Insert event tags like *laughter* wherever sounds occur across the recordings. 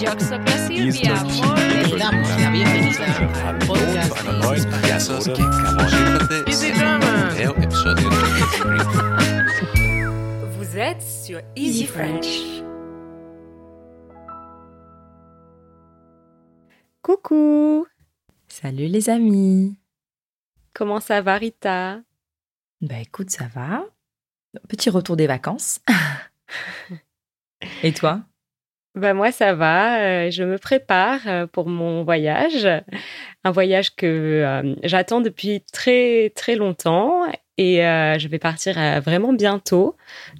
Vous êtes sur Easy French. Coucou. Salut les amis. Comment ça va Rita? Bah écoute, ça va. Petit retour des vacances. *laughs* Et toi? Bah moi ça va, euh, je me prépare euh, pour mon voyage, un voyage que euh, j'attends depuis très très longtemps et je vais partir vraiment bientôt.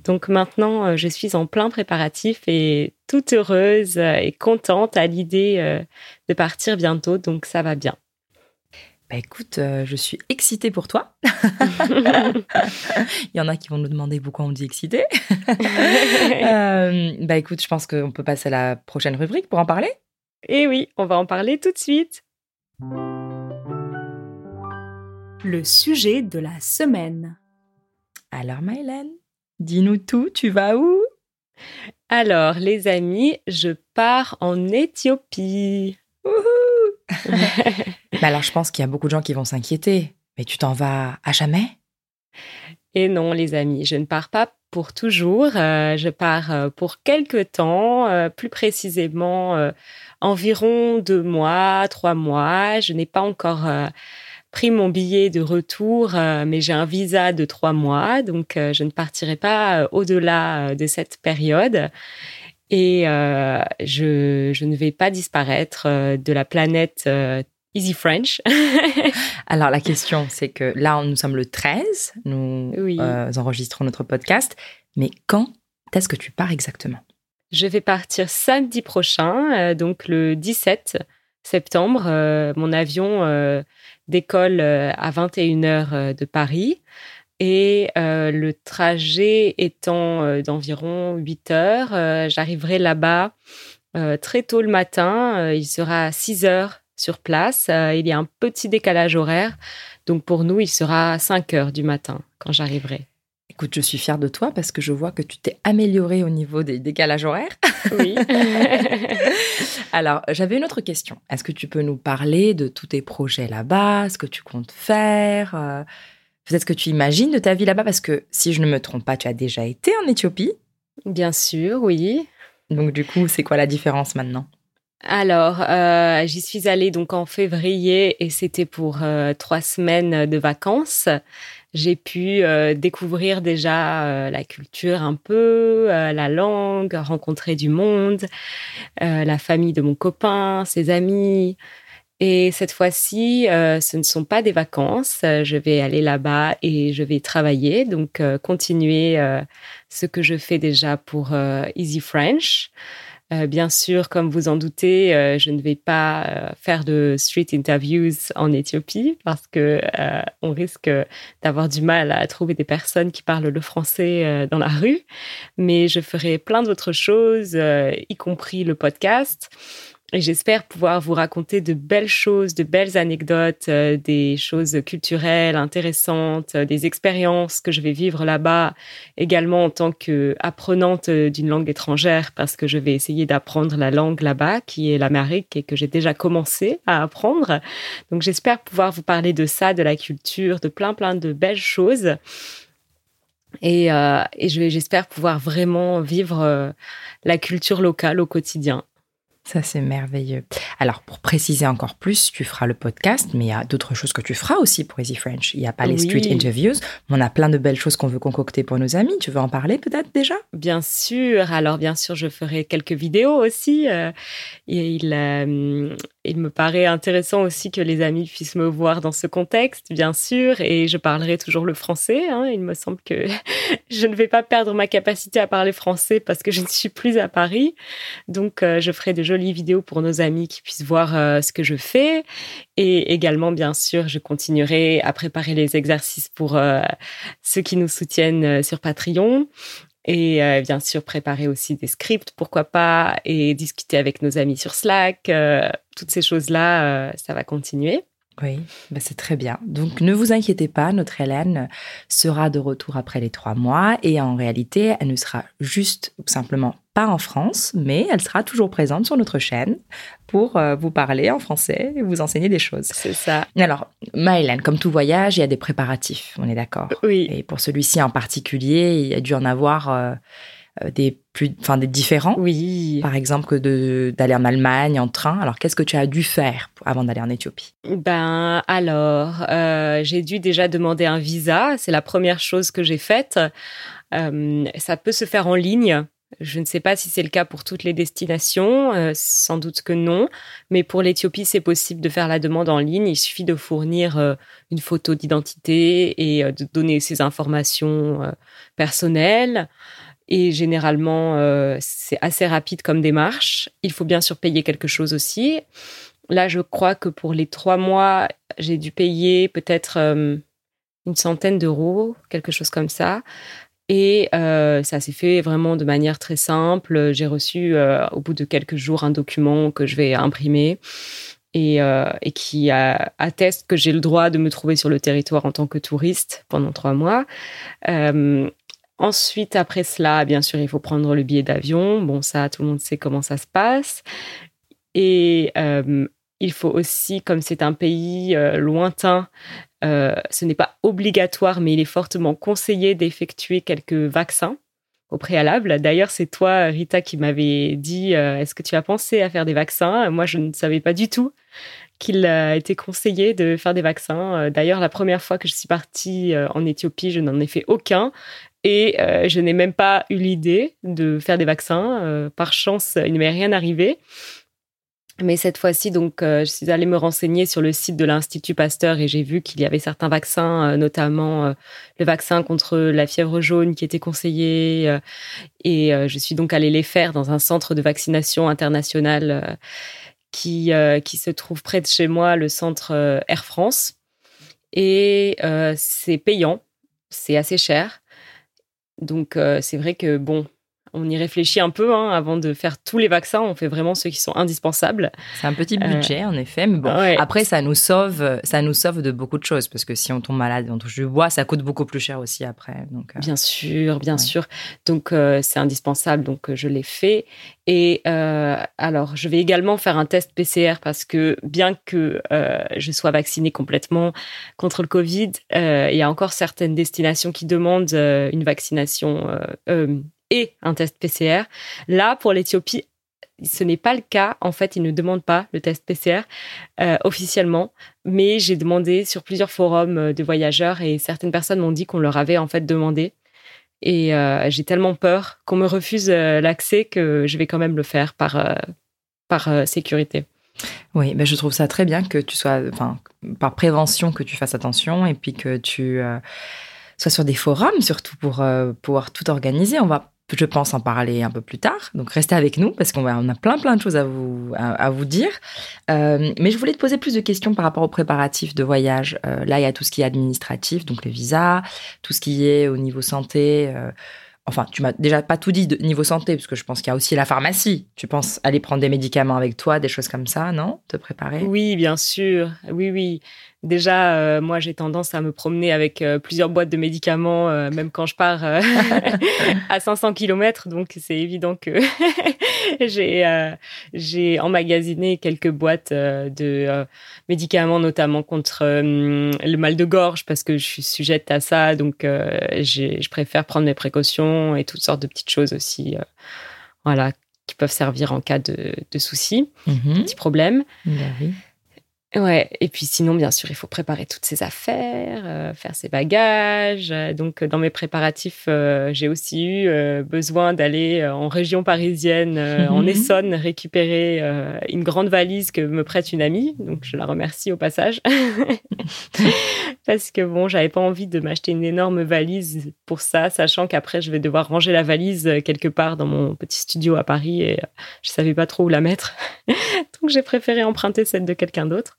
Donc maintenant je suis en plein préparatif et toute heureuse et contente à l'idée de partir bientôt, donc ça va bien. Bah écoute, euh, je suis excitée pour toi. *laughs* Il y en a qui vont nous demander pourquoi on dit excitée. *laughs* Euh, bah écoute, je pense qu'on peut passer à la prochaine rubrique pour en parler. et oui, on va en parler tout de suite. Le sujet de la semaine. Alors Mylène, dis-nous tout, tu vas où? Alors les amis, je pars en Éthiopie. *laughs* Bah alors je pense qu'il y a beaucoup de gens qui vont s'inquiéter. Mais tu t'en vas à jamais? Et non, les amis, je ne pars pas pour toujours. euh, je pars euh, pour quelques temps, euh, plus précisément euh, environ deux mois, trois mois. Je n'ai pas encore euh, pris mon billet de retour, euh, mais j'ai un visa de trois mois, donc euh, je ne partirai pas euh, au-delà euh, de cette période. Et euh, je, je ne vais pas disparaître euh, de la planète euh, Easy French. *laughs* Alors la question, c'est que là, nous sommes le 13, nous Oui. euh, enregistrons notre podcast, mais quand est-ce que tu pars exactement? Je vais partir samedi prochain, donc le 17 septembre. Mon avion décolle à 21h euh, de Paris et euh, le trajet étant euh, d'environ 8 heures, euh, j'arriverai là-bas très tôt le matin. Il sera 6 heures sur place. Il y a un petit décalage horaire. Donc pour nous, il sera 5 heures du matin quand j'arriverai. Écoute, je suis fière de toi parce que je vois que tu t'es améliorée au niveau des décalages horaires. Oui. *laughs* Alors, j'avais une autre question. Est-ce que tu peux nous parler de tous tes projets là-bas, ce que tu comptes faire Peut-être que tu imagines de ta vie là-bas parce que si je ne me trompe pas, tu as déjà été en Éthiopie. Bien sûr, oui. Donc du coup, c'est quoi la différence maintenant? Alors, euh, j'y suis allée donc en février et c'était pour euh, trois semaines de vacances. J'ai pu euh, découvrir déjà la culture un peu, la langue, rencontrer du monde, la famille de mon copain, ses amis. Et cette fois-ci, euh, ce ne sont pas des vacances. Euh, Je vais aller là-bas et je vais travailler, donc euh, continuer ce que je fais déjà pour Easy French. Bien sûr, comme vous en doutez, je ne vais pas faire de street interviews en Éthiopie parce que on risque d'avoir du mal à trouver des personnes qui parlent le français dans la rue. Mais je ferai plein d'autres choses, y compris le podcast. Et j'espère pouvoir vous raconter de belles choses, de belles anecdotes, euh, des choses culturelles intéressantes, euh, des expériences que je vais vivre là-bas, également en tant qu'apprenante euh, d'une langue étrangère, parce que je vais essayer d'apprendre la langue là-bas, qui est l'amérique et que j'ai déjà commencé à apprendre. Donc j'espère pouvoir vous parler de ça, de la culture, de plein plein de belles choses. Et, euh, et j'espère pouvoir vraiment vivre euh, la culture locale au quotidien. Ça, c'est merveilleux. Alors, pour préciser encore plus, tu feras le podcast, mais il y a d'autres choses que tu feras aussi pour Easy French. Il n'y a pas les Oui. street interviews, mais on a plein de belles choses qu'on veut concocter pour nos amis. Tu veux en parler peut-être déjà? Bien sûr. Alors, bien sûr, je ferai quelques vidéos aussi. Euh, et il, euh, il me paraît intéressant aussi que les amis puissent me voir dans ce contexte, bien sûr. Et je parlerai toujours le français. hein. Il me semble que *laughs* je ne vais pas perdre ma capacité à parler français parce que je ne suis plus à Paris. Donc, euh, je ferai de jolies vidéos pour nos amis qui puissent voir euh, ce que je fais. Et également, bien sûr, je continuerai à préparer les exercices pour euh, ceux qui nous soutiennent euh, sur Patreon. Et bien sûr, préparer aussi des scripts, pourquoi pas, et discuter avec nos amis sur Slack. toutes ces choses-là, ça va continuer. Oui, bah c'est très bien. Donc ne vous inquiétez pas, notre Hélène sera de retour après les trois mois et en réalité, elle ne sera juste simplement pas en France, mais elle sera toujours présente sur notre chaîne pour euh, vous parler en français et vous enseigner des choses. C'est ça. Alors, ma Hélène, comme tout voyage, il y a des préparatifs, on est d'accord? Oui. Et pour celui-ci en particulier, il y a dû en avoir euh, des plus, enfin des différents. Oui. Par exemple, que de- d'aller en Allemagne en train. Alors, qu'est-ce que tu as dû faire avant d'aller en Éthiopie? Ben alors, euh, j'ai dû déjà demander un visa. C'est la première chose que j'ai faite. Euh, ça peut se faire en ligne. Je ne sais pas si c'est le cas pour toutes les destinations, euh, sans doute que non, mais pour l'Éthiopie, c'est possible de faire la demande en ligne. Il suffit de fournir euh, une photo d'identité et euh, de donner ses informations euh, personnelles. Et généralement, euh, c'est assez rapide comme démarche. Il faut bien sûr payer quelque chose aussi. Là, je crois que pour les trois mois, j'ai dû payer peut-être euh, une centaine d'euros, quelque chose comme ça. Et euh, ça s'est fait vraiment de manière très simple. J'ai reçu au bout de quelques jours un document que je vais imprimer et, qui atteste que j'ai le droit de me trouver sur le territoire en tant que touriste pendant trois mois. Euh, ensuite, après cela, bien sûr, il faut prendre le billet d'avion. Bon, ça, tout le monde sait comment ça se passe. Et euh, il faut aussi, comme c'est un pays euh, lointain, euh, ce n'est pas obligatoire, mais il est fortement conseillé d'effectuer quelques vaccins au préalable. D'ailleurs, c'est toi, Rita, qui m'avait dit euh, Est-ce que tu as pensé à faire des vaccins? Moi, je ne savais pas du tout qu'il a été conseillé de faire des vaccins. Euh, D'ailleurs, la première fois que je suis partie euh, en Éthiopie, je n'en ai fait aucun. Et euh, je n'ai même pas eu l'idée de faire des vaccins. Euh, par chance, il ne m'est rien arrivé. Mais cette fois-ci, donc, euh, je suis allée me renseigner sur le site de l'Institut Pasteur et j'ai vu qu'il y avait certains vaccins, notamment le vaccin contre la fièvre jaune qui était conseillé. et je suis donc allée les faire dans un centre de vaccination international euh, qui, qui se trouve près de chez moi, le centre Air France. Et c'est payant, c'est assez cher. Donc, euh, c'est vrai que, bon, on y réfléchit un peu hein, avant de faire tous les vaccins. On fait vraiment ceux qui sont indispensables. C'est un petit budget, en effet, mais bon. Euh, Ouais. Après, ça nous sauve, ça nous sauve de beaucoup de choses parce que si on tombe malade et on touche du bois, ça coûte beaucoup plus cher aussi après. Donc, euh, Bien sûr, bien Ouais. sûr. Donc, euh, c'est indispensable. Donc, euh, je l'ai fait. Et euh, alors, je vais également faire un test PCR parce que bien que euh, je sois vaccinée complètement contre le Covid, euh, il y a encore certaines destinations qui demandent euh, une vaccination euh, euh, et un test PCR. Là, pour l'Éthiopie, ce n'est pas le cas. En fait, ils ne demandent pas le test PCR euh, officiellement, mais j'ai demandé sur plusieurs forums euh, de voyageurs et certaines personnes m'ont dit qu'on leur avait en fait demandé. Et euh, j'ai tellement peur qu'on me refuse l'accès que je vais quand même le faire par, par sécurité. Oui, ben je trouve ça très bien que tu sois, par prévention, que tu fasses attention et puis que tu sois sur des forums surtout pour pouvoir tout organiser. On va, je pense, en parler un peu plus tard. Donc restez avec nous parce qu'on a plein plein de choses à vous à vous dire. Euh, mais je voulais te poser plus de questions par rapport aux préparatifs de voyage. Euh, là, il y a tout ce qui est administratif, donc les visas, tout ce qui est au niveau santé. euh, Enfin, tu m'as déjà pas tout dit de niveau santé, parce que je pense qu'il y a aussi la pharmacie. Tu penses aller prendre des médicaments avec toi, des choses comme ça, non? Te préparer? Oui, bien sûr. Oui, oui. Déjà, euh, moi, j'ai tendance à me promener avec euh, plusieurs boîtes de médicaments, euh, même quand je pars *laughs* *laughs* à 500 km. Donc, c'est évident que *laughs* j'ai j'ai emmagasiné quelques boîtes de médicaments, notamment contre le mal de gorge, parce que je suis sujette à ça. Donc, je préfère prendre mes précautions et toutes sortes de petites choses aussi, voilà, qui peuvent servir en cas de, de soucis, Mhm. petits problèmes. Ben oui. Ouais, et puis sinon, bien sûr, il faut préparer toutes ses affaires, euh, faire ses bagages. Euh, Donc, euh, dans mes préparatifs, euh, j'ai aussi eu euh, besoin d'aller euh, en région parisienne, euh, en Mhm. Essonne, récupérer euh, une grande valise que me prête une amie. Donc, je la remercie au passage. *laughs* Parce que bon, j'avais pas envie de m'acheter une énorme valise pour ça, sachant qu'après, je vais devoir ranger la valise quelque part dans mon petit studio à Paris et je savais pas trop où la mettre. *laughs* Donc, j'ai préféré emprunter celle de quelqu'un d'autre.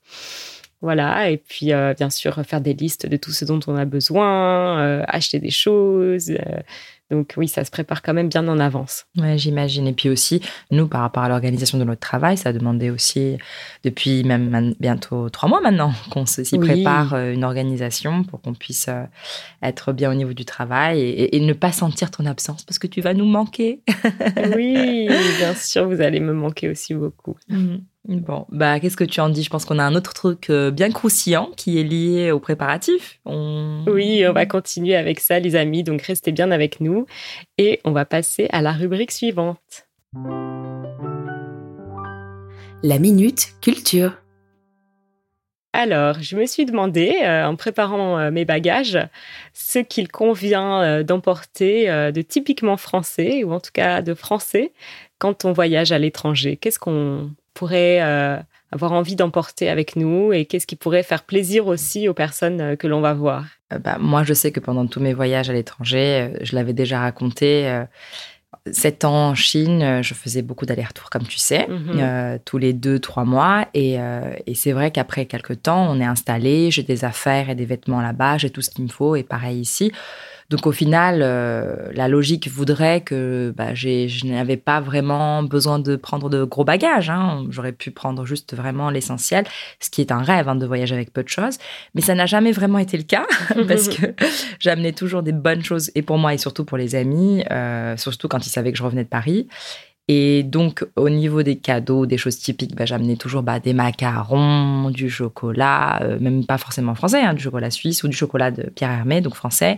Voilà, et puis euh, bien sûr faire des listes de tout ce dont on a besoin, euh, acheter des choses, euh, Donc oui, ça se prépare quand même bien en avance. Ouais, j'imagine. Et puis aussi, nous, par rapport à l'organisation de notre travail, ça a demandé aussi, depuis même bientôt trois mois maintenant, *laughs* qu'on s'y prépare une organisation pour qu'on puisse être bien au niveau du travail et, ne pas sentir ton absence parce que tu vas nous manquer. oui, *laughs* bien sûr, vous allez me manquer aussi beaucoup. Mm. Bon, bah qu'est-ce que tu en dis? Je pense qu'on a un autre truc euh, bien croustillant qui est lié aux préparatifs. Oui, on va continuer avec ça, les amis. Donc restez bien avec nous et on va passer à la rubrique suivante. La minute culture. Alors, je me suis demandé, euh, en préparant euh, mes bagages, ce qu'il convient d'emporter de typiquement français, ou en tout cas de français, quand on voyage à l'étranger. Qu'est-ce qu'on pourrait euh, avoir envie d'emporter avec nous et qu'est-ce qui pourrait faire plaisir aussi aux personnes euh, que l'on va voir? Euh, bah, Moi, je sais que pendant tous mes voyages à l'étranger, je l'avais déjà raconté. Sept ans en Chine, je faisais beaucoup d'allers-retours, comme tu sais, mhm. tous les deux, trois mois. Et, et c'est vrai qu'après quelques temps, on est installé, j'ai des affaires et des vêtements là-bas, j'ai tout ce qu'il me faut. Et pareil ici. Donc au final, euh, la logique voudrait que bah, je n'avais pas vraiment besoin de prendre de gros bagages. Hein. J'aurais pu prendre juste vraiment l'essentiel, ce qui est un rêve hein, de voyager avec peu de choses. Mais ça n'a jamais vraiment été le cas *laughs* parce que *laughs* j'amenais toujours des bonnes choses et pour moi et surtout pour les amis, euh, surtout quand ils savaient que je revenais de Paris. Et donc, au niveau des cadeaux, des choses typiques, bah, j'amenais toujours bah, des macarons, du chocolat, euh, même pas forcément français, hein, du chocolat suisse ou du chocolat de Pierre Hermé, donc français,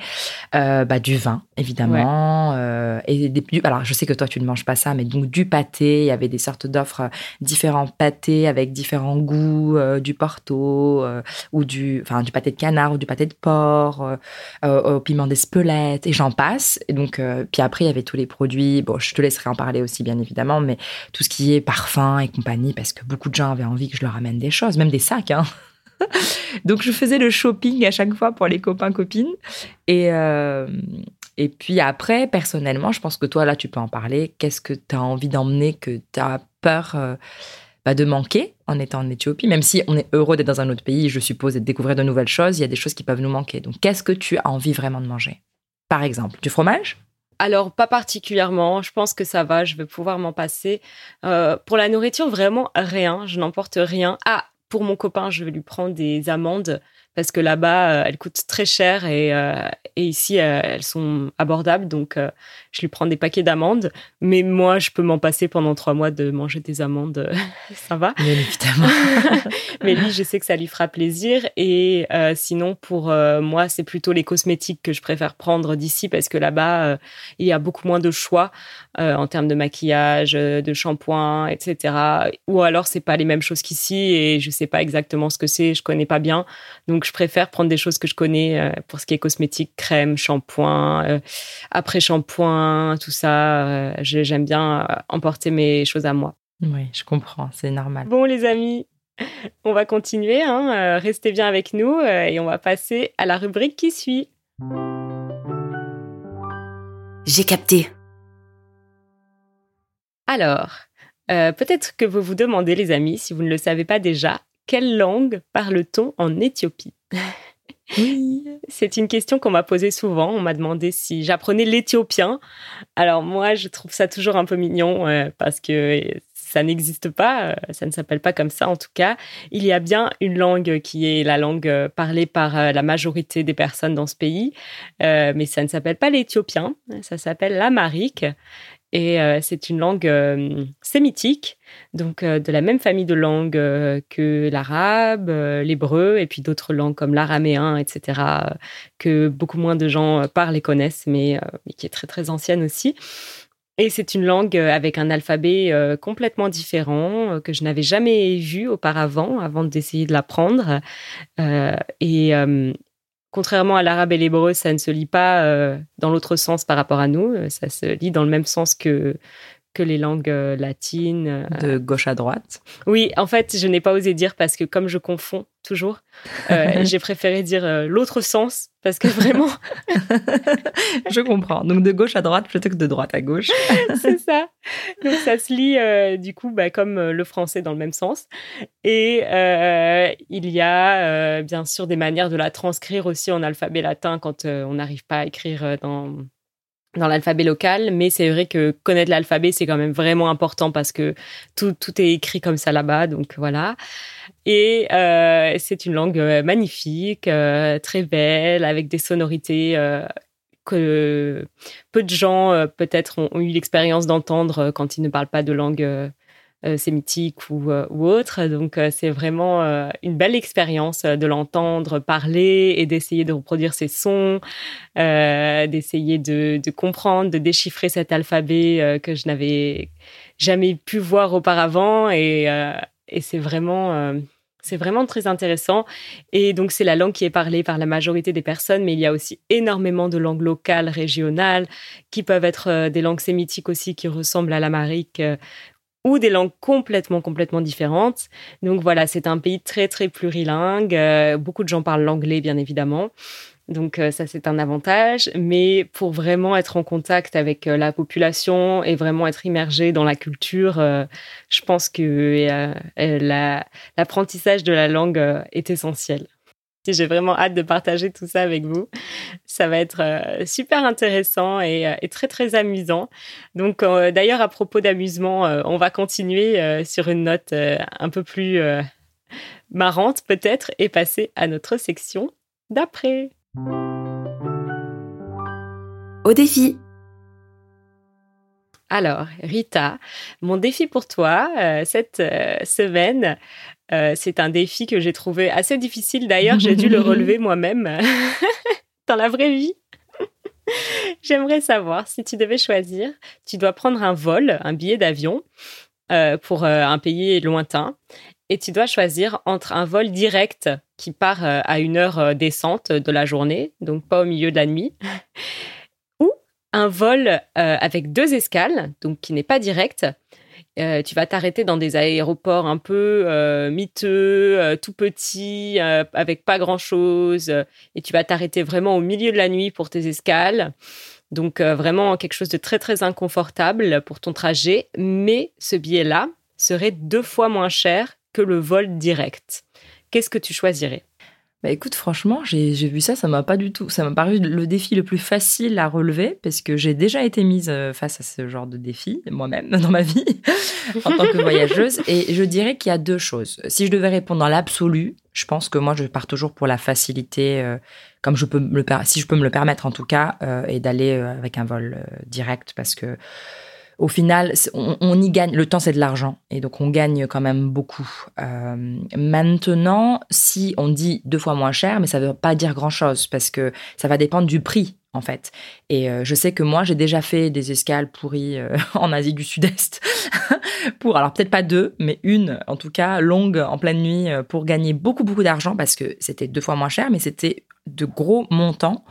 euh, bah, du vin, évidemment. Euh, et des, alors, je sais que toi, tu ne manges pas ça, mais donc du pâté. Il y avait des sortes d'offres, différents pâtés avec différents goûts, du porto, ou du, enfin, du pâté de canard ou du pâté de porc, au piment d'espelette, et j'en passe. Et donc, puis après, il y avait tous les produits. Bon, je te laisserai en parler aussi, bien évidemment, mais tout ce qui est parfum et compagnie, parce que beaucoup de gens avaient envie que je leur amène des choses, même des sacs. Hein. *laughs* Donc je faisais le shopping à chaque fois pour les copains copines. Et, euh, et puis après, personnellement, je pense que toi, là, tu peux en parler. Qu'est-ce que tu as envie d'emmener, que tu as peur euh, bah, de manquer en étant en Éthiopie? Même si on est heureux d'être dans un autre pays, je suppose, et de découvrir de nouvelles choses, il y a des choses qui peuvent nous manquer. Donc qu'est-ce que tu as envie vraiment de manger? Par exemple, du fromage? Alors, pas particulièrement. Je pense que ça va. Je vais pouvoir m'en passer. Euh, pour la nourriture, vraiment rien. Je n'emporte rien. Ah, pour mon copain, je vais lui prendre des amandes parce que là-bas, euh, elles coûtent très cher et, euh, et ici, elles sont abordables. Donc, je lui prends des paquets d'amandes. Mais moi, je peux m'en passer pendant trois mois de manger des amandes. *laughs* ça va. Bien évidemment. *laughs* mais lui, je sais que ça lui fera plaisir. Et euh, sinon, pour euh, moi, c'est plutôt les cosmétiques que je préfère prendre d'ici parce que là-bas, euh, il y a beaucoup moins de choix en termes de maquillage, de shampoing, etc. Ou alors, c'est pas les mêmes choses qu'ici et je sais pas exactement ce que c'est. Je connais pas bien. Donc, je préfère prendre des choses que je connais pour ce qui est cosmétique, crème, shampoing, après shampoing tout ça. Euh, j'aime bien euh, emporter mes choses à moi. Oui, je comprends, c'est normal. Bon, les amis, on va continuer. Hein, euh, restez bien avec nous et on va passer à la rubrique qui suit. J'ai capté. Alors, peut-être que vous vous demandez, les amis, si vous ne le savez pas déjà, quelle langue parle-t-on en Éthiopie *laughs* oui. C'est une question qu'on m'a posée souvent. On m'a demandé si j'apprenais l'éthiopien. Alors moi, je trouve ça toujours un peu mignon euh, parce que ça n'existe pas, euh, ça ne s'appelle pas comme ça en tout cas. Il y a bien une langue qui est la langue euh, parlée par la majorité des personnes dans ce pays, mais ça ne s'appelle pas l'éthiopien, ça s'appelle l'amarique. Et euh, c'est une langue euh, sémitique, donc euh, de la même famille de langues que l'arabe, l'hébreu, et puis d'autres langues comme l'araméen, etc., que beaucoup moins de gens parlent et connaissent, mais, qui est très très ancienne aussi. Et c'est une langue avec un alphabet complètement différent que je n'avais jamais vu auparavant avant d'essayer de l'apprendre. Contrairement à l'arabe et l'hébreu, ça ne se lit pas euh, dans l'autre sens par rapport à nous. Euh, ça se lit dans le même sens que, que les langues euh, latines. De gauche à droite. Oui, en fait, je n'ai pas osé dire parce que comme je confonds toujours, *laughs* j'ai préféré dire l'autre sens parce que vraiment. *laughs* je comprends. Donc de gauche à droite plutôt que de droite à gauche. *laughs* C'est ça. Donc ça se lit du coup bah, comme le français dans le même sens. Et il y a bien sûr des manières de la transcrire aussi en alphabet latin quand on n'arrive pas à écrire dans dans l'alphabet local, mais c'est vrai que connaître l'alphabet, c'est quand même vraiment important parce que tout, tout est écrit comme ça là-bas, donc voilà. Et euh, c'est une langue euh, magnifique, euh, très belle, avec des sonorités que peu de gens peut-être ont, eu l'expérience d'entendre quand ils ne parlent pas de langue sémitique ou, euh, ou autre. Donc euh, c'est vraiment euh, une belle expérience euh, de l'entendre parler et d'essayer de reproduire ces sons, euh, d'essayer de, comprendre, de déchiffrer cet alphabet euh, que je n'avais jamais pu voir auparavant. Et, euh, c'est vraiment... euh, c'est vraiment très intéressant. Et donc, c'est la langue qui est parlée par la majorité des personnes, mais il y a aussi énormément de langues locales, régionales, qui peuvent être euh, des langues sémitiques aussi, qui ressemblent à l'amérique, euh, ou des langues complètement, complètement différentes. Donc voilà, c'est un pays très, très plurilingue. Euh, beaucoup de gens parlent l'anglais, bien évidemment. Donc euh, ça, c'est un avantage. Mais pour vraiment être en contact avec euh, la population et vraiment être immergé dans la culture, je pense que la- l'apprentissage de la langue est essentiel. J'ai vraiment hâte de partager tout ça avec vous. Ça va être euh, super intéressant et, euh, et très très amusant. Donc euh, d'ailleurs à propos d'amusement, euh, on va continuer sur une note un peu plus marrante peut-être et passer à notre section d'après. Au défi. Alors, Rita, mon défi pour toi cette semaine, euh, c'est un défi que j'ai trouvé assez difficile. D'ailleurs, j'ai dû le *laughs* relever moi-même *laughs* dans la vraie vie. *laughs* J'aimerais savoir si tu devais choisir, tu dois prendre un vol, un billet d'avion euh, pour euh, un pays lointain, et tu dois choisir entre un vol direct qui part euh, à une heure euh, décente de la journée, donc pas au milieu de la nuit, ou un vol euh, avec deux escales, donc qui n'est pas direct. Euh, tu vas t'arrêter dans des aéroports un peu euh, miteux, euh, tout petits, avec pas grand-chose, et tu vas t'arrêter vraiment au milieu de la nuit pour tes escales. Donc vraiment quelque chose de très très inconfortable pour ton trajet, mais ce billet-là serait deux fois moins cher que le vol direct. Qu'est-ce que tu choisirais? Bah écoute, franchement, j'ai vu ça, ça m'a pas du tout. Ça m'a paru le défi le plus facile à relever parce que j'ai déjà été mise euh, face à ce genre de défi moi-même *laughs* dans ma vie en tant que voyageuse. Et je dirais qu'il y a deux choses. Si je devais répondre dans l'absolu, je pense que moi je pars toujours pour la facilité, euh, comme je peux me le si je peux me le permettre en tout cas, euh, et d'aller avec un vol direct parce que au final, on, y gagne. Le temps, c'est de l'argent. Et donc, on gagne quand même beaucoup. Euh, maintenant, si on dit deux fois moins cher, mais ça ne veut pas dire grand-chose parce que ça va dépendre du prix, en fait. Et euh, je sais que moi, j'ai déjà fait des escales pourries euh, *laughs* en Asie du Sud-Est. *laughs* pour, alors peut-être pas deux, mais une, en tout cas, longue, en pleine nuit, pour gagner beaucoup, beaucoup d'argent parce que c'était deux fois moins cher, mais c'était de gros montants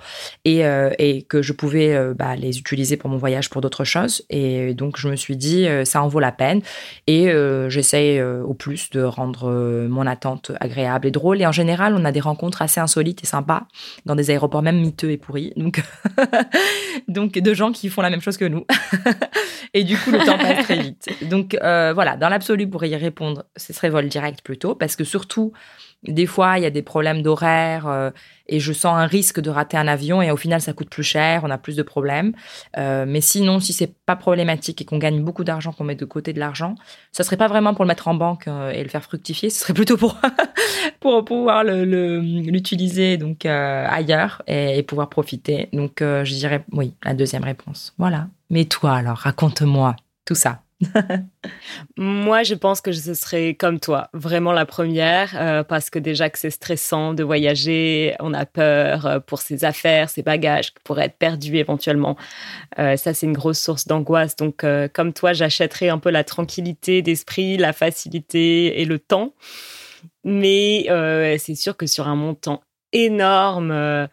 et, euh, et que je pouvais euh, bah, les utiliser pour mon voyage pour d'autres choses. Et donc, je me suis dit, euh, ça en vaut la peine. Et j'essaye au plus de rendre mon attente agréable et drôle. Et en général, on a des rencontres assez insolites et sympas dans des aéroports même miteux et pourris. Donc, *laughs* donc de gens qui font la même chose que nous. *laughs* et du coup, le temps passe très vite. Donc, voilà, dans l'absolu, pour y répondre, ce serait vol direct plutôt. Parce que surtout, des fois, il y a des problèmes d'horaire euh, et je sens un risque de rater un avion et au final, ça coûte plus cher, on a plus de problèmes. Euh, mais sinon, si c'est pas problématique et qu'on gagne beaucoup d'argent, qu'on met de côté de l'argent, ça serait pas vraiment pour le mettre en banque euh, et le faire fructifier, ce serait plutôt pour *laughs* pour pouvoir l'utiliser donc ailleurs et, et pouvoir profiter. Donc, je dirais oui, la deuxième réponse. Voilà. Mais toi, alors, raconte-moi tout ça. Moi, je pense que ce serait comme toi, vraiment la première, euh, parce que déjà que c'est stressant de voyager, on a peur euh, pour ses affaires, ses bagages qui pourraient être perdus éventuellement. Euh, ça, c'est une grosse source d'angoisse. Donc, comme toi, j'achèterais un peu la tranquillité d'esprit, la facilité et le temps. Mais c'est sûr que sur un montant énorme,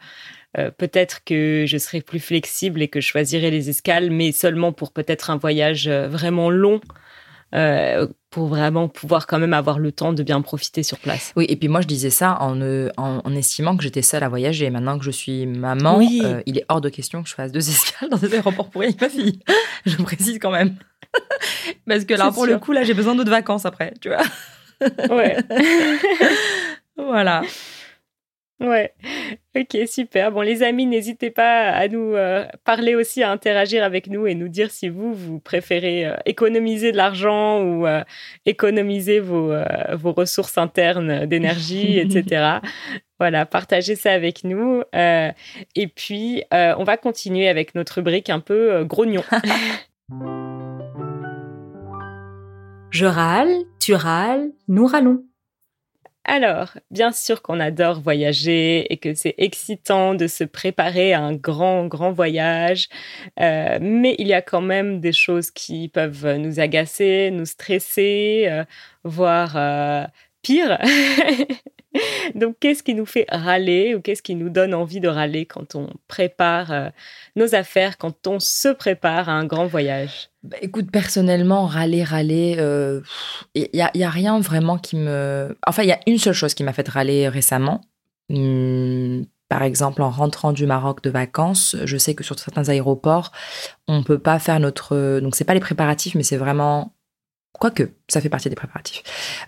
euh, peut-être que je serais plus flexible et que je choisirais les escales, mais seulement pour peut-être un voyage euh, vraiment long, euh, pour vraiment pouvoir quand même avoir le temps de bien profiter sur place. Oui, et puis moi, je disais ça en, euh, en, en estimant que j'étais seule à voyager. Maintenant que je suis maman, Oui. euh, il est hors de question que je fasse deux *laughs* escales dans des aéroports pourris avec ma fille. *laughs* Je précise quand même. *laughs* Parce que là, pour le coup, là, j'ai besoin d'autres vacances après, tu vois. Ouais. Voilà. Ouais, ok, super. Bon, les amis, n'hésitez pas à nous euh, parler aussi, à interagir avec nous et nous dire si vous, vous préférez euh, économiser de l'argent ou euh, économiser vos, vos ressources internes d'énergie, *laughs* etc. Voilà, partagez ça avec nous. et puis, on va continuer avec notre rubrique un peu grognon. *laughs* Je râle, tu râles, nous râlons. Alors, bien sûr qu'on adore voyager et que c'est excitant de se préparer à un grand, grand voyage, euh, mais il y a quand même des choses qui peuvent nous agacer, nous stresser, euh, voire euh, pire. *laughs* Donc, qu'est-ce qui nous fait râler ou qu'est-ce qui nous donne envie de râler quand on prépare euh, nos affaires, quand on se prépare à un grand voyage? Bah, Écoute, personnellement, râler, râler, il euh, n'y a, y a, rien vraiment qui me... Enfin, il y a une seule chose qui m'a fait râler récemment. Hum, par exemple, en rentrant du Maroc de vacances, je sais que sur certains aéroports, on ne peut pas faire notre... Donc, c'est pas les préparatifs, mais c'est vraiment Quoique, ça fait partie des préparatifs.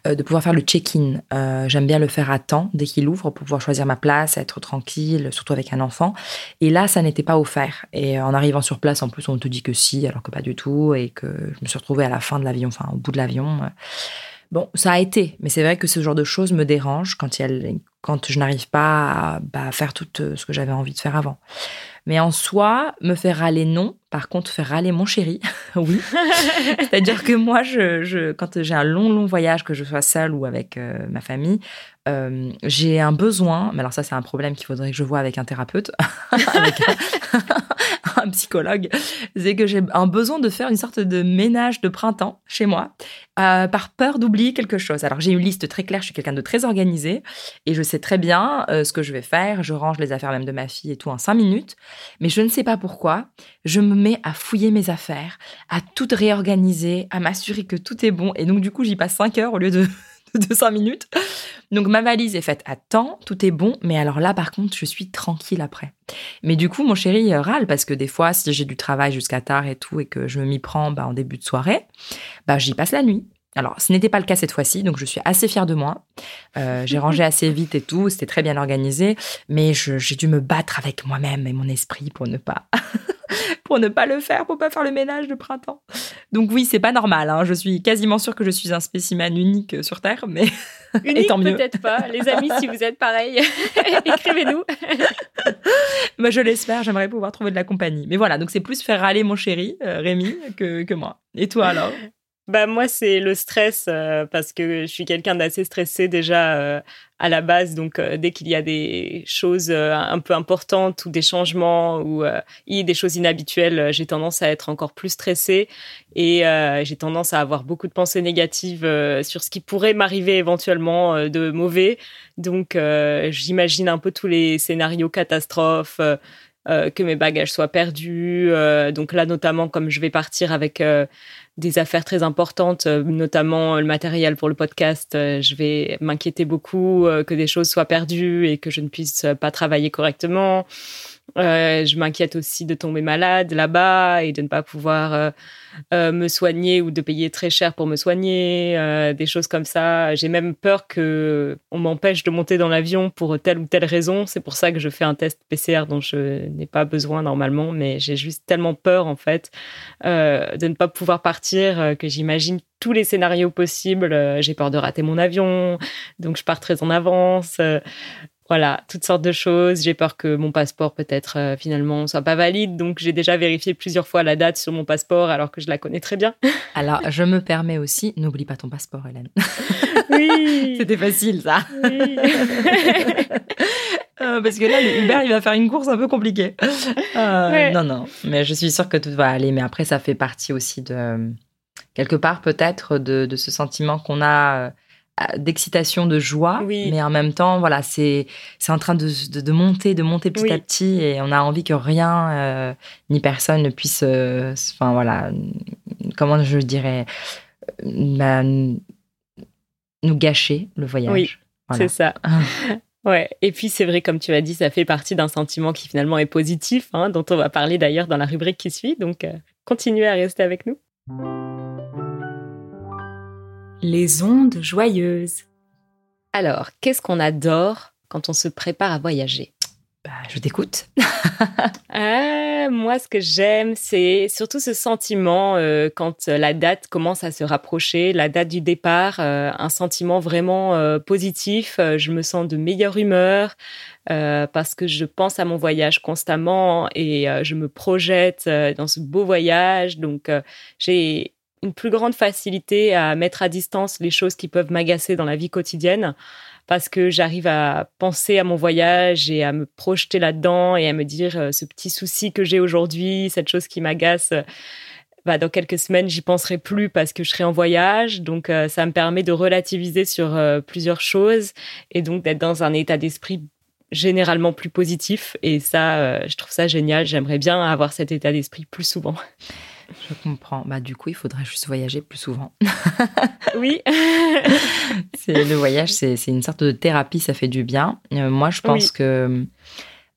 Euh, de pouvoir faire le check-in. Euh, j'aime bien le faire à temps, dès qu'il ouvre, pour pouvoir choisir ma place, être tranquille, surtout avec un enfant. Et là, ça n'était pas offert. Et en arrivant sur place, en plus, on te dit que si, alors que pas du tout. Et que je me suis retrouvée à la fin de l'avion, enfin, au bout de l'avion. Bon, ça a été, mais c'est vrai que ce genre de choses me dérange quand, quand je n'arrive pas à bah, faire tout euh, ce que j'avais envie de faire avant. Mais en soi, me faire râler, non. Par contre, faire râler mon chéri, *laughs* oui. *laughs* C'est-à-dire que moi, je, quand j'ai un long, long voyage, que je sois seule ou avec euh, ma famille, euh, j'ai un besoin, mais alors ça, c'est un problème qu'il faudrait que je vois avec un thérapeute, *laughs* avec un, psychologue, c'est que j'ai un besoin de faire une sorte de ménage de printemps chez moi, euh, par peur d'oublier quelque chose. Alors, j'ai une liste très claire, je suis quelqu'un de très organisé, et je sais très bien ce que je vais faire. Je range les affaires même de ma fille et tout en cinq minutes. Mais je ne sais pas pourquoi, je me mets à fouiller mes affaires, à tout réorganiser, à m'assurer que tout est bon. Et donc, du coup, j'y passe 5 heures au lieu de, *laughs* de 5 minutes. Donc, ma valise est faite à temps, tout est bon. Mais alors là, par contre, je suis tranquille après. Mais du coup, mon chéri râle parce que des fois, si j'ai du travail jusqu'à tard et tout et que je m'y prends bah, en début de soirée, bah, j'y passe la nuit. Alors, ce n'était pas le cas cette fois-ci, donc je suis assez fière de moi. Euh, j'ai *laughs* rangé assez vite et tout, c'était très bien organisé, mais j'ai dû me battre avec moi-même et mon esprit pour ne pas *laughs* pour ne pas le faire, pour pas faire le ménage de printemps. Donc oui, c'est pas normal. Hein. Je suis quasiment sûre que je suis un spécimen unique sur Terre, mais *laughs* unique peut-être pas. Les amis, si vous êtes pareil, écrivez-nous. Bah, je l'espère. J'aimerais pouvoir trouver de la compagnie. Mais voilà, donc c'est plus faire râler mon chéri euh, Rémi que, que moi. Et toi alors? Bah moi c'est le stress euh, parce que je suis quelqu'un d'assez stressé déjà euh, à la base. Donc euh, dès qu'il y a des choses un peu importantes ou des changements ou des choses inhabituelles j'ai tendance à être encore plus stressée. Et j'ai tendance à avoir beaucoup de pensées négatives sur ce qui pourrait m'arriver éventuellement de mauvais. Donc j'imagine un peu tous les scénarios catastrophes que mes bagages soient perdus donc là notamment comme je vais partir avec des affaires très importantes, euh, notamment le matériel pour le podcast. Euh, je vais m'inquiéter beaucoup euh, que des choses soient perdues et que je ne puisse pas travailler correctement. Euh, je m'inquiète aussi de tomber malade là-bas et de ne pas pouvoir euh, euh, me soigner ou de payer très cher pour me soigner, des choses comme ça. J'ai même peur que on m'empêche de monter dans l'avion pour telle ou telle raison. C'est pour ça que je fais un test PCR dont je n'ai pas besoin normalement, mais j'ai juste tellement peur en fait de ne pas pouvoir partir que j'imagine tous les scénarios possibles. J'ai peur de rater mon avion, donc je pars très en avance. Voilà, toutes sortes de choses. J'ai peur que mon passeport peut-être euh, finalement soit pas valide, donc j'ai déjà vérifié plusieurs fois la date sur mon passeport alors que je la connais très bien. *laughs* alors, je me permets aussi, n'oublie pas ton passeport, Hélène. Oui. *laughs* C'était facile, ça. Oui. *laughs* Euh, parce que là, le Uber, il va faire une course un peu compliquée. Euh, non, non, mais je suis sûre que tout va aller. Mais après, ça fait partie aussi de quelque part peut-être de, de, ce sentiment qu'on a d'excitation, de joie, mais en même temps, voilà, c'est c'est en train de, de, monter, de monter petit à petit, et on a envie que rien euh, ni personne ne puisse, euh, enfin voilà, comment je dirais, euh, bah, nous gâcher le voyage. Oui, c'est ça. *laughs* Ouais, et puis c'est vrai, comme tu as dit, ça fait partie d'un sentiment qui finalement est positif, hein, dont on va parler d'ailleurs dans la rubrique qui suit. Donc, continuez à rester avec nous les ondes joyeuses. Alors, qu'est-ce qu'on adore quand on se prépare à voyager? Bah, je t'écoute. *laughs* Ah, moi, ce que j'aime, c'est surtout ce sentiment euh, quand la date commence à se rapprocher, la date du départ, euh, un sentiment vraiment euh, positif. je me sens de meilleure humeur parce que je pense à mon voyage constamment et je me projette dans ce beau voyage. Donc, j'ai une plus grande facilité à mettre à distance les choses qui peuvent m'agacer dans la vie quotidienne parce que j'arrive à penser à mon voyage et à me projeter là-dedans et à me dire euh, ce petit souci que j'ai aujourd'hui, cette chose qui m'agace. Euh, bah, dans quelques semaines, j'y penserai plus parce que je serai en voyage. Donc, euh, ça me permet de relativiser sur plusieurs choses et donc d'être dans un état d'esprit généralement plus positif. Et ça, je trouve ça génial. J'aimerais bien avoir cet état d'esprit plus souvent. Je comprends. Bah, du coup, il faudrait juste voyager plus souvent. *laughs* oui. *laughs* le voyage, c'est, une sorte de thérapie, ça fait du bien. Euh, moi, je pense que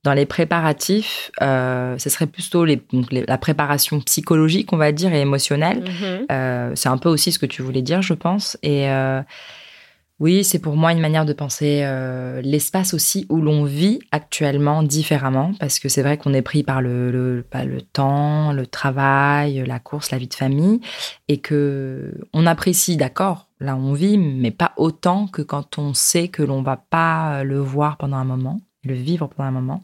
dans les préparatifs, euh, ce serait plutôt les, la préparation psychologique, on va dire, et émotionnelle. Mm-hmm. Euh, c'est un peu aussi ce que tu voulais dire, je pense. Et oui, c'est pour moi une manière de penser euh, l'espace aussi où l'on vit actuellement différemment, parce que c'est vrai qu'on est pris par le, le, bah, le, temps, le travail, la course, la vie de famille, et que on apprécie, d'accord, là on vit, mais pas autant que quand on sait que l'on va pas le voir pendant un moment le vivre pendant un moment.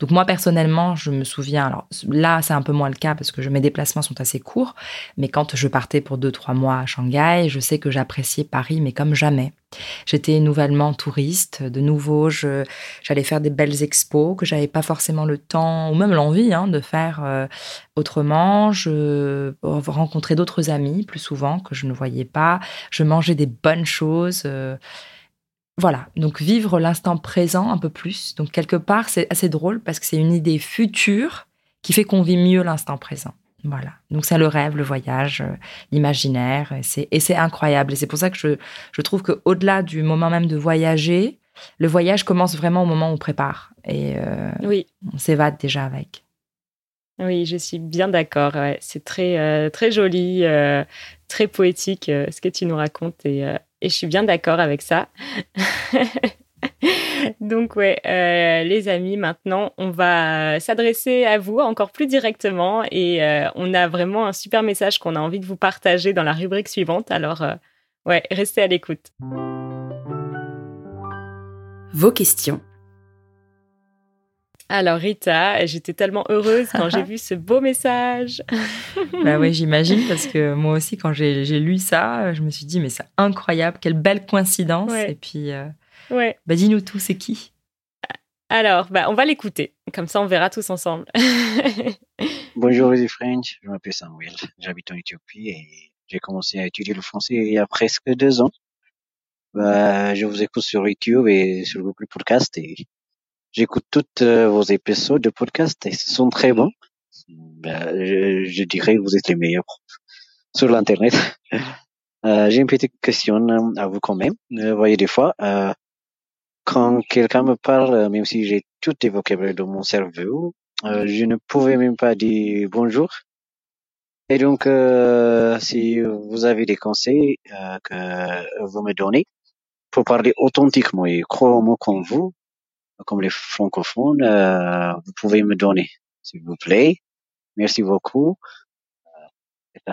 Donc moi personnellement, je me souviens, alors là c'est un peu moins le cas parce que mes déplacements sont assez courts, mais quand je partais pour deux trois mois à Shanghai, je sais que j'appréciais Paris mais comme jamais. J'étais nouvellement touriste, de nouveau j'allais faire des belles expos que j'avais pas forcément le temps ou même l'envie hein, de faire euh, autrement. Je rencontrais d'autres amis plus souvent que je ne voyais pas. Je mangeais des bonnes choses. Euh, voilà, donc vivre l'instant présent un peu plus. Donc quelque part, c'est assez drôle parce que c'est une idée future qui fait qu'on vit mieux l'instant présent. Voilà, donc c'est le rêve, le voyage, euh, l'imaginaire, et c'est incroyable. Et c'est pour ça que je, je trouve qu'au-delà du moment même de voyager, le voyage commence vraiment au moment où on prépare. Et euh, oui. on s'évade déjà avec. Oui, je suis bien d'accord. C'est très, euh, très joli, très poétique ce que tu nous racontes. Et et je suis bien d'accord avec ça. *laughs* Donc ouais, euh, les amis, maintenant on va s'adresser à vous encore plus directement et euh, on a vraiment un super message qu'on a envie de vous partager dans la rubrique suivante. Alors euh, ouais, restez à l'écoute. Vos questions alors Rita, j'étais tellement heureuse quand j'ai *laughs* vu ce beau message. bah oui, j'imagine parce que moi aussi quand j'ai lu ça, je me suis dit mais c'est incroyable, quelle belle coïncidence. Et puis, euh, ouais. bah dis-nous tout, c'est qui? Alors, bah on va l'écouter, comme ça on verra tous ensemble. *laughs* Bonjour les French, je m'appelle Samuel, j'habite en Éthiopie et j'ai commencé à étudier le français il y a presque deux ans. Bah, je vous écoute sur YouTube et sur Google Podcast et J'écoute toutes euh, vos épisodes de podcast et ce sont très bons. Ben, je, je, dirais que vous êtes les meilleurs sur l'internet. *laughs* Euh, J'ai une petite question euh, à vous quand même. Vous voyez des fois, euh, quand quelqu'un me parle, même si j'ai tout les vocabulaire dans mon cerveau, euh, je ne pouvais même pas dire bonjour. Et donc, si vous avez des conseils que vous me donnez pour parler authentiquement et croire comme vous, comme les francophones, euh, vous pouvez me donner, s'il vous plaît. Merci beaucoup. Euh,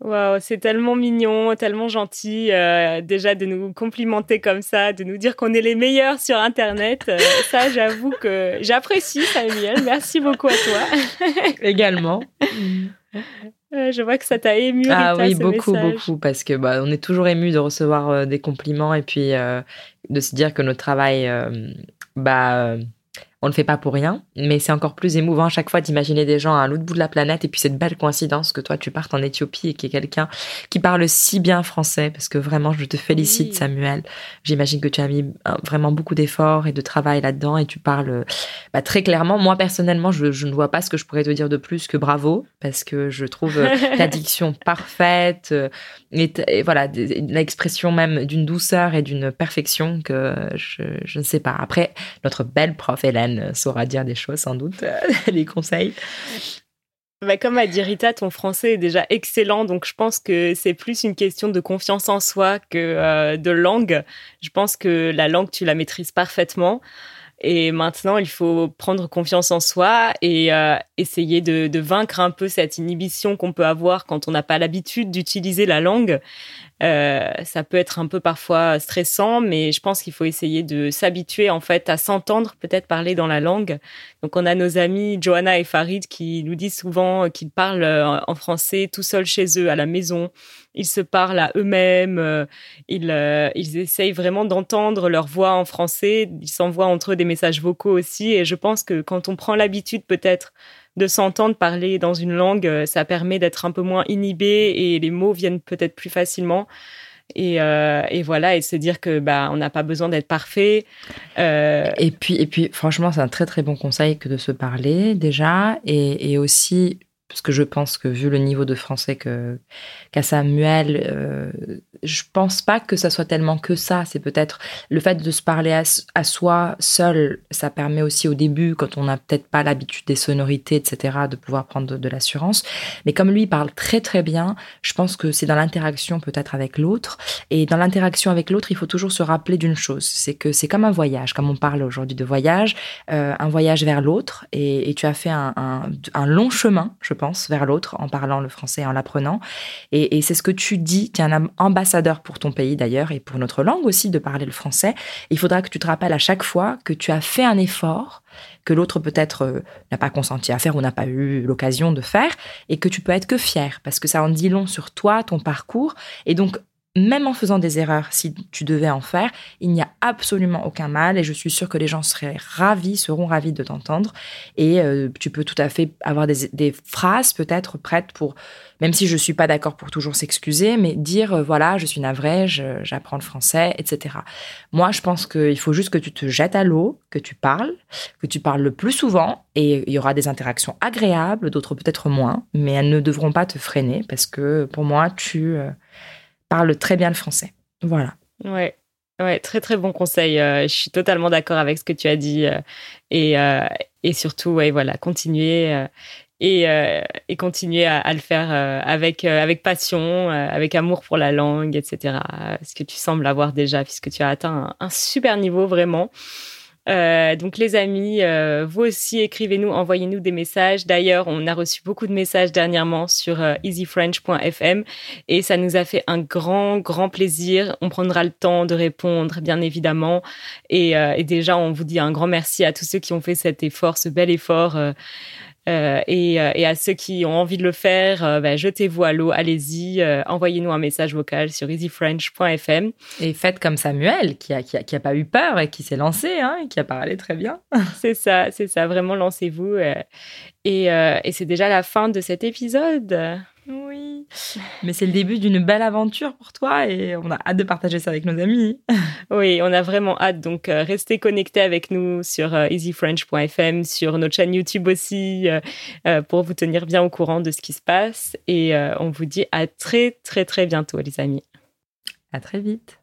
Waouh, c'est tellement mignon, tellement gentil euh, déjà de nous complimenter comme ça, de nous dire qu'on est les meilleurs sur Internet. ça, j'avoue que j'apprécie, Samuel. Merci beaucoup à toi. Également. *laughs* je vois que ça t'a ému. Ah oui, beaucoup, beaucoup, parce que bah, on est toujours ému de recevoir des compliments et puis de se dire que notre travail bah on ne fait pas pour rien, mais c'est encore plus émouvant à chaque fois d'imaginer des gens à l'autre bout de la planète et puis cette belle coïncidence que toi tu partes en Éthiopie et qu'il y ait quelqu'un qui parle si bien français parce que vraiment je te félicite Samuel. J'imagine que tu as mis euh, vraiment beaucoup d'efforts et de travail là-dedans et tu parles bah, très clairement. Moi personnellement je, ne vois pas ce que je pourrais te dire de plus que bravo parce que je trouve euh, *laughs* ta diction parfaite euh, et, voilà l'expression même d'une douceur et d'une perfection que je, je ne sais pas. Après notre belle prof Hélène saura dire des choses sans doute, *laughs* les conseils. Bah, comme a dit Rita, ton français est déjà excellent, donc je pense que c'est plus une question de confiance en soi que euh, de langue. Je pense que la langue, tu la maîtrises parfaitement. Et maintenant, il faut prendre confiance en soi et euh, essayer de, vaincre un peu cette inhibition qu'on peut avoir quand on n'a pas l'habitude d'utiliser la langue. Euh, ça peut être un peu parfois stressant, mais je pense qu'il faut essayer de s'habituer en fait à s'entendre, peut-être parler dans la langue. Donc on a nos amis Johanna et Farid qui nous disent souvent qu'ils parlent euh, en français tout seuls chez eux à la maison. Ils se parlent à eux-mêmes, euh, ils, ils essayent vraiment d'entendre leur voix en français, ils s'envoient entre eux des messages vocaux aussi. Et je pense que quand on prend l'habitude peut-être de s'entendre parler dans une langue, euh, ça permet d'être un peu moins inhibé et les mots viennent peut-être plus facilement. Et, euh, et, voilà et se dire que bah on n'a pas besoin d'être parfait euh... et puis et puis franchement c'est un très très bon conseil que de se parler déjà et, et aussi parce que je pense que vu le niveau de français que qu'a Samuel, euh, je pense pas que ça soit tellement que ça. C'est peut-être le fait de se parler à, soi seul. Ça permet aussi au début, quand on n'a peut-être pas l'habitude des sonorités, etc., de pouvoir prendre de, l'assurance. Mais comme lui parle très très bien, je pense que c'est dans l'interaction peut-être avec l'autre. Et dans l'interaction avec l'autre, il faut toujours se rappeler d'une chose, c'est que c'est comme un voyage, comme on parle aujourd'hui de voyage, euh, un voyage vers l'autre. Et, tu as fait un long chemin, je pense, vers l'autre en parlant le français, en l'apprenant. Et, c'est ce que tu dis, tu es un ambassadeur pour ton pays d'ailleurs et pour notre langue aussi de parler le français. Il faudra que tu te rappelles à chaque fois que tu as fait un effort que l'autre peut-être euh, n'a pas consenti à faire ou n'a pas eu l'occasion de faire, et que tu peux être que fier, parce que ça en dit long sur toi, ton parcours, et donc même en faisant des erreurs, si tu devais en faire, il n'y a absolument aucun mal et je suis sûre que les gens seraient ravis, seront ravis de t'entendre. Et euh, tu peux tout à fait avoir des, phrases peut-être prêtes pour, même si je ne suis pas d'accord pour toujours s'excuser, mais dire euh, voilà, je suis navrée, j'apprends le français, etc. Moi, je pense qu'il faut juste que tu te jettes à l'eau, que tu parles, que tu parles le plus souvent et il y aura des interactions agréables, d'autres peut-être moins, mais elles ne devront pas te freiner parce que pour moi, tu. Euh, parle très bien le français. Voilà. Ouais. Ouais, très très bon conseil. Euh, je suis totalement d'accord avec ce que tu as dit euh, et, euh, et surtout, ouais, voilà, continuer et, et continuer à, le faire avec avec passion, avec amour pour la langue, etc. Ce que tu sembles avoir déjà, puisque tu as atteint un super niveau vraiment. Euh, donc les amis, euh, vous aussi écrivez-nous, envoyez-nous des messages. D'ailleurs, on a reçu beaucoup de messages dernièrement sur euh, easyfrench.fm et ça nous a fait un grand, grand plaisir. On prendra le temps de répondre, bien évidemment. Et, et déjà, on vous dit un grand merci à tous ceux qui ont fait cet effort, ce bel effort. Euh, et, euh, et, à ceux qui ont envie de le faire, euh, bah, jetez-vous à l'eau, allez-y, envoyez-nous un message vocal sur easyfrench.fm. Et faites comme Samuel, qui a, qui a, qui a pas eu peur et qui s'est lancé, hein, et qui a parlé très bien. *laughs* c'est ça, c'est ça, vraiment lancez-vous. et, et c'est déjà la fin de cet épisode. Oui. Mais c'est le début d'une belle aventure pour toi et on a hâte de partager ça avec nos amis. *laughs* oui, on a vraiment hâte. Donc, euh, restez connectés avec nous sur euh, easyfrench.fm, sur notre chaîne YouTube aussi, euh, pour vous tenir bien au courant de ce qui se passe. Et on vous dit à très, très, très bientôt, les amis. À très vite.